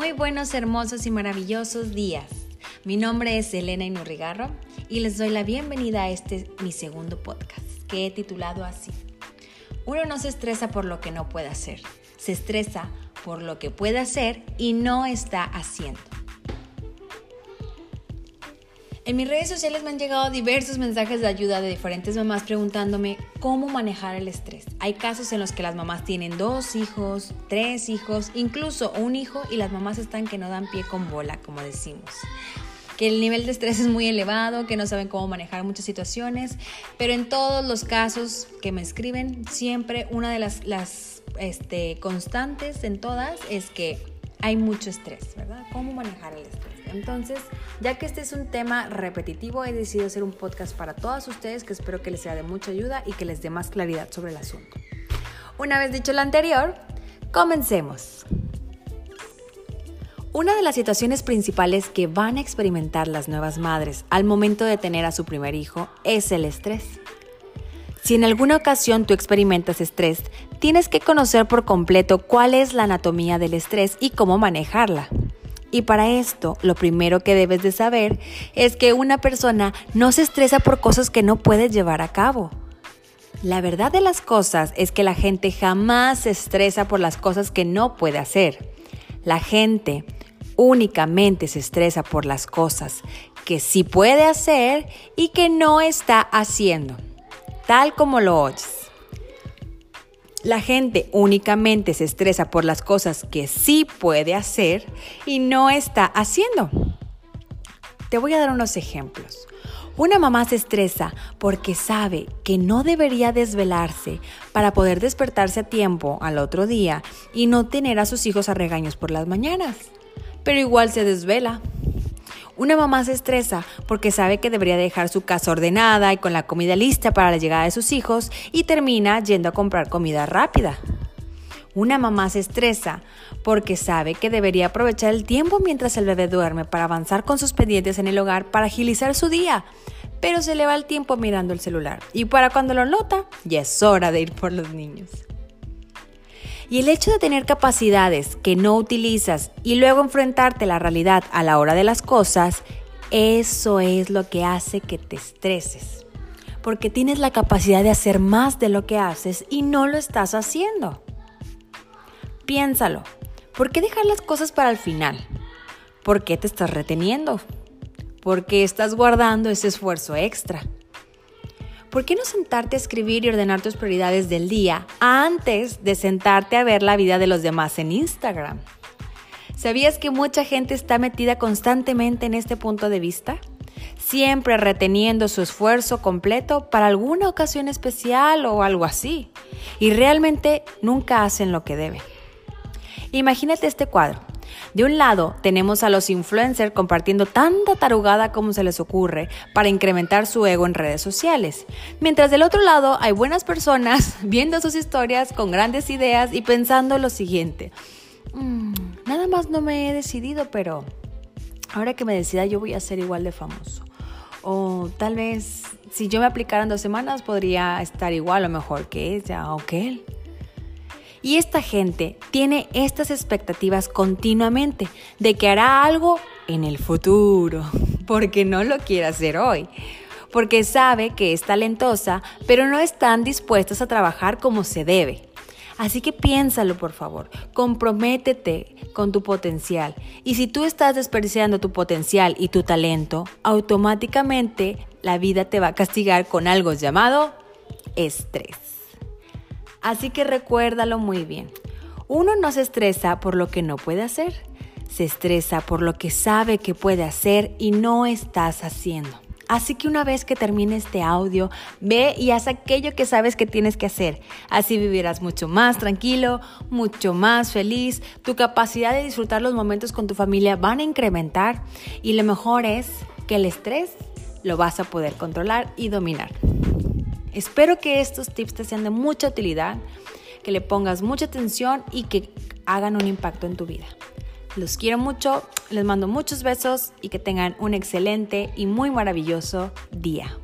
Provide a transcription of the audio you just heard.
Muy buenos, hermosos y maravillosos días. Mi nombre es Elena Inurrigarro y les doy la bienvenida a este mi segundo podcast que he titulado así. Uno no se estresa por lo que no puede hacer, se estresa por lo que puede hacer y no está haciendo. En mis redes sociales me han llegado diversos mensajes de ayuda de diferentes mamás preguntándome cómo manejar el estrés. Hay casos en los que las mamás tienen dos hijos, tres hijos, incluso un hijo y las mamás están que no dan pie con bola, como decimos. Que el nivel de estrés es muy elevado, que no saben cómo manejar muchas situaciones, pero en todos los casos que me escriben, siempre una de las, este, constantes en todas es que hay mucho estrés, ¿verdad? ¿Cómo manejar el estrés? Entonces, ya que este es un tema repetitivo, he decidido hacer un podcast para todas ustedes que espero que les sea de mucha ayuda y que les dé más claridad sobre el asunto. Una vez dicho lo anterior, comencemos. Una de las situaciones principales que van a experimentar las nuevas madres al momento de tener a su primer hijo es el estrés. Si en alguna ocasión tú experimentas estrés, tienes que conocer por completo cuál es la anatomía del estrés y cómo manejarla. Y para esto, lo primero que debes de saber es que una persona no se estresa por cosas que no puede llevar a cabo. La verdad de las cosas es que la gente jamás se estresa por las cosas que no puede hacer. La gente únicamente se estresa por las cosas que sí puede hacer y que no está haciendo, tal como lo oyes. La gente únicamente se estresa por las cosas que sí puede hacer y no está haciendo. Te voy a dar unos ejemplos. Una mamá se estresa porque sabe que no debería desvelarse para poder despertarse a tiempo al otro día y no tener a sus hijos a regaños por las mañanas. Pero igual se desvela una mamá se estresa porque sabe que debería dejar su casa ordenada y con la comida lista para la llegada de sus hijos y termina yendo a comprar comida rápida. Una mamá se estresa porque sabe que debería aprovechar el tiempo mientras el bebé duerme para avanzar con sus pendientes en el hogar para agilizar su día, pero se le va el tiempo mirando el celular y para cuando lo nota ya es hora de ir por los niños. Y el hecho de tener capacidades que no utilizas y luego enfrentarte a la realidad a la hora de las cosas, eso es lo que hace que te estreses. Porque tienes la capacidad de hacer más de lo que haces y no lo estás haciendo. Piénsalo. ¿Por qué dejar las cosas para el final? ¿Por qué te estás reteniendo? ¿Por qué estás guardando ese esfuerzo extra? ¿Por qué no sentarte a escribir y ordenar tus prioridades del día antes de sentarte a ver la vida de los demás en Instagram? ¿Sabías que mucha gente está metida constantemente en este punto de vista? Siempre reteniendo su esfuerzo completo para alguna ocasión especial o algo así. Y realmente nunca hacen lo que deben. Imagínate este cuadro. De un lado, tenemos a los influencers compartiendo tanta tarugada como se les ocurre para incrementar su ego en redes sociales. Mientras del otro lado hay buenas personas viendo sus historias con grandes ideas y pensando lo siguiente. Mm, nada más no me he decidido, pero ahora que me decida yo voy a ser igual de famoso. O tal vez si yo me aplicara en dos semanas podría estar igual o mejor que ella o que él. Y esta gente tiene estas expectativas continuamente de que hará algo en el futuro, porque no lo quiere hacer hoy, porque sabe que es talentosa, pero no están dispuestas a trabajar como se debe. Así que piénsalo, por favor, comprométete con tu potencial. Y si tú estás desperdiciando tu potencial y tu talento, automáticamente la vida te va a castigar con algo llamado estrés. Así que recuérdalo muy bien. Uno no se estresa por lo que no puede hacer, se estresa por lo que sabe que puede hacer y no estás haciendo. Así que una vez que termine este audio, ve y haz aquello que sabes que tienes que hacer. Así vivirás mucho más tranquilo, mucho más feliz. Tu capacidad de disfrutar los momentos con tu familia van a incrementar y lo mejor es que el estrés lo vas a poder controlar y dominar. Espero que estos tips te sean de mucha utilidad, que le pongas mucha atención y que hagan un impacto en tu vida. Los quiero mucho, les mando muchos besos y que tengan un excelente y muy maravilloso día.